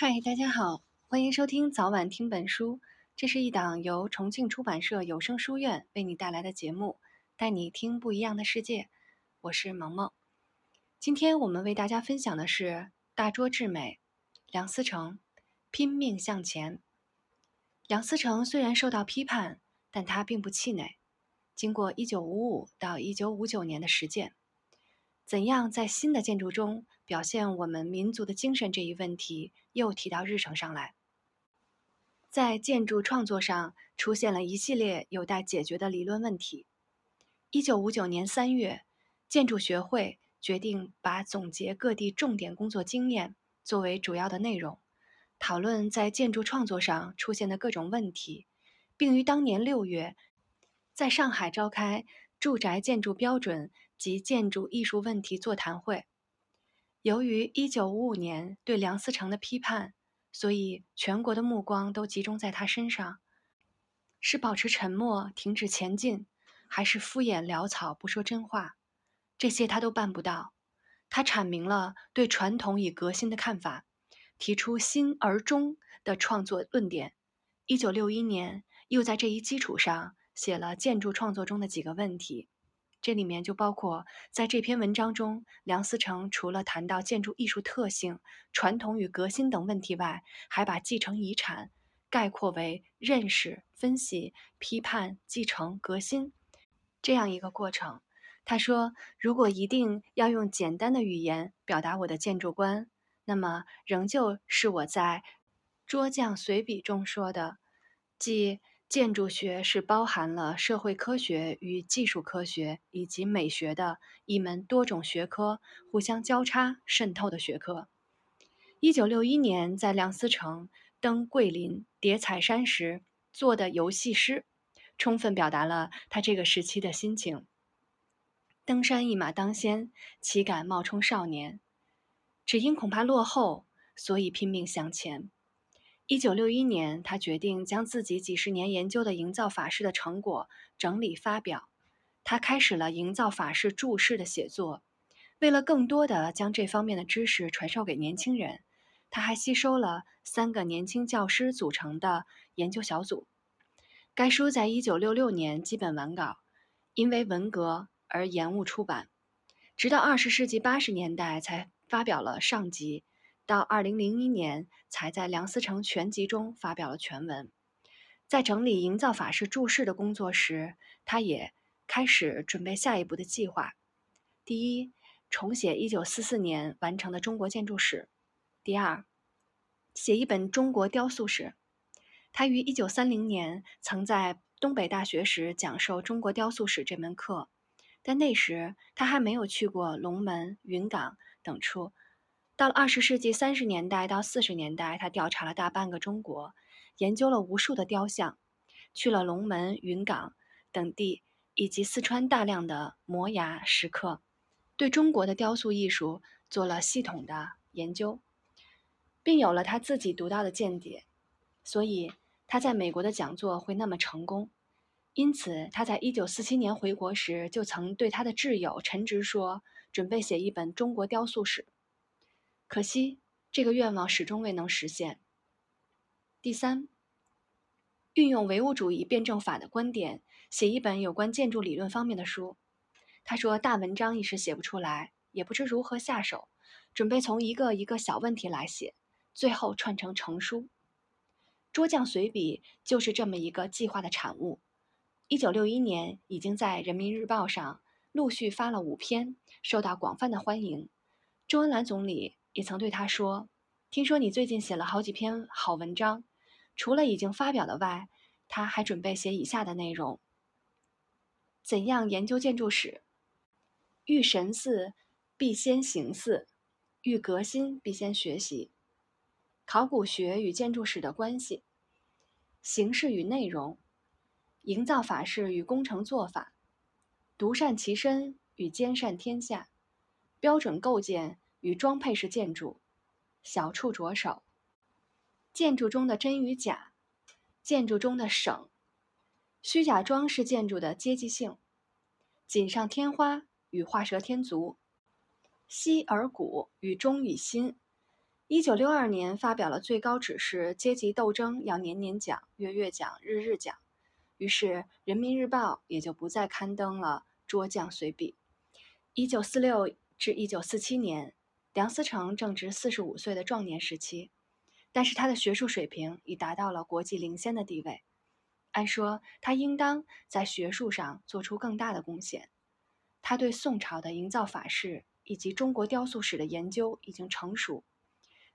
嗨，大家好，欢迎收听早晚听本书。这是一档由重庆出版社有声书院为你带来的节目，带你听不一样的世界。我是萌萌。今天我们为大家分享的是《大拙至美》，梁思成拼命向前。梁思成虽然受到批判，但他并不气馁。经过1955到1959年的实践，怎样在新的建筑中表现我们民族的精神这一问题又提到日程上来。在建筑创作上出现了一系列有待解决的理论问题。一九五九年三月，建筑学会决定把总结各地重点工作经验作为主要的内容，讨论在建筑创作上出现的各种问题，并于当年六月。在上海召开住宅建筑标准及建筑艺术问题座谈会。由于1955年对梁思成的批判，所以全国的目光都集中在他身上。是保持沉默、停止前进，还是敷衍潦草、不说真话？这些他都办不到。他阐明了对传统与革新的看法，提出新而中的创作论点。1961年，又在这一基础上。写了建筑创作中的几个问题，这里面就包括在这篇文章中，梁思成除了谈到建筑艺术特性、传统与革新等问题外，还把继承遗产概括为认识、分析、批判、继承、革新这样一个过程。他说：“如果一定要用简单的语言表达我的建筑观，那么仍旧是我在《拙匠随笔》中说的，即。”建筑学是包含了社会科学与技术科学以及美学的一门多种学科互相交叉渗透的学科。一九六一年，在梁思成登桂林叠彩山时做的游戏诗，充分表达了他这个时期的心情。登山一马当先，岂敢冒充少年？只因恐怕落后，所以拼命向前。一九六一年，他决定将自己几十年研究的营造法式的成果整理发表。他开始了营造法式注释的写作。为了更多的将这方面的知识传授给年轻人，他还吸收了三个年轻教师组成的研究小组。该书在一九六六年基本完稿，因为文革而延误出版，直到二十世纪八十年代才发表了上集。到二零零一年，才在梁思成全集中发表了全文。在整理营造法式注释的工作时，他也开始准备下一步的计划：第一，重写一九四四年完成的中国建筑史；第二，写一本中国雕塑史。他于一九三零年曾在东北大学时讲授中国雕塑史这门课，但那时他还没有去过龙门、云冈等处。到了二十世纪三十年代到四十年代，他调查了大半个中国，研究了无数的雕像，去了龙门、云冈等地，以及四川大量的摩崖石刻，对中国的雕塑艺术做了系统的研究，并有了他自己独到的见解，所以他在美国的讲座会那么成功。因此，他在一九四七年回国时，就曾对他的挚友陈直说，准备写一本中国雕塑史。可惜，这个愿望始终未能实现。第三，运用唯物主义辩证法的观点，写一本有关建筑理论方面的书。他说：“大文章一时写不出来，也不知如何下手，准备从一个一个小问题来写，最后串成成书。”《拙匠随笔》就是这么一个计划的产物。一九六一年，已经在《人民日报》上陆续发了五篇，受到广泛的欢迎。周恩来总理。也曾对他说：“听说你最近写了好几篇好文章，除了已经发表的外，他还准备写以下的内容：怎样研究建筑史？遇神似，必先行似；遇革新，必先学习。考古学与建筑史的关系，形式与内容，营造法式与工程做法，独善其身与兼善天下，标准构建。”与装配式建筑，小处着手；建筑中的真与假，建筑中的省，虚假装饰建筑的阶级性，锦上添花与画蛇添足，稀而古与中与新，一九六二年发表了最高指示，阶级斗争要年年讲、月月讲、日日讲。于是《人民日报》也就不再刊登了拙匠随笔。一九四六至一九四七年，梁思成正值四十五岁的壮年时期，但是他的学术水平已达到了国际领先的地位。按说他应当在学术上做出更大的贡献。他对宋朝的营造法式以及中国雕塑史的研究已经成熟。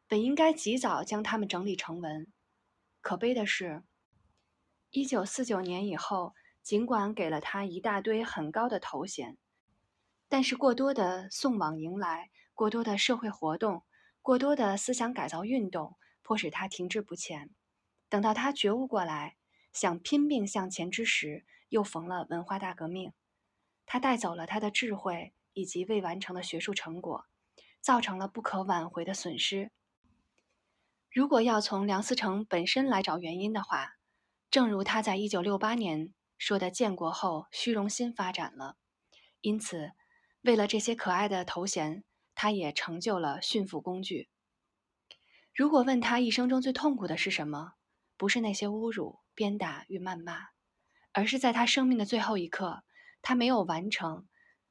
本应该及早将它们整理成文，可悲的是，一九四九年以后，尽管给了他一大堆很高的头衔，但是过多的送往迎来，过多的社会活动，过多的思想改造运动，迫使他停滞不前。等到他觉悟过来，想拼命向前之时，又逢了文化大革命，他带走了他的智慧以及未完成的学术成果，造成了不可挽回的损失。如果要从梁思成本身来找原因的话，正如他在一九六八年说的：“建国后虚荣心发展了，因此为了这些可爱的头衔，他也成就了驯服工具。”如果问他一生中最痛苦的是什么，不是那些侮辱、鞭打与谩骂，而是在他生命的最后一刻，他没有完成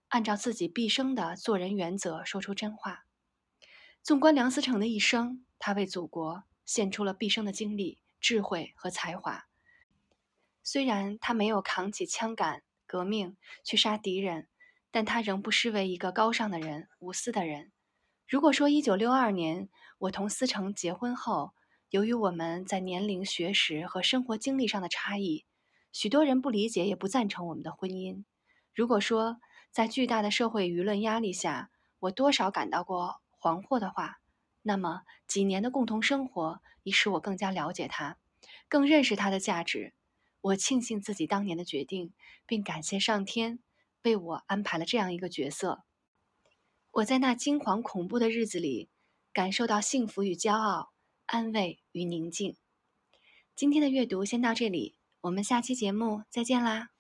按照自己毕生的做人原则说出真话。纵观梁思成的一生。他为祖国献出了毕生的精力、智慧和才华。虽然他没有扛起枪杆革命去杀敌人，但他仍不失为一个高尚的人、无私的人。如果说1962年我同思成结婚后，由于我们在年龄、学识和生活经历上的差异，许多人不理解也不赞成我们的婚姻；如果说在巨大的社会舆论压力下，我多少感到过惶惑的话，那么几年的共同生活已使我更加了解他，更认识他的价值。我庆幸自己当年的决定，并感谢上天被我安排了这样一个角色。我在那惊惶恐怖的日子里，感受到幸福与骄傲，安慰与宁静。今天的阅读先到这里，我们下期节目再见啦！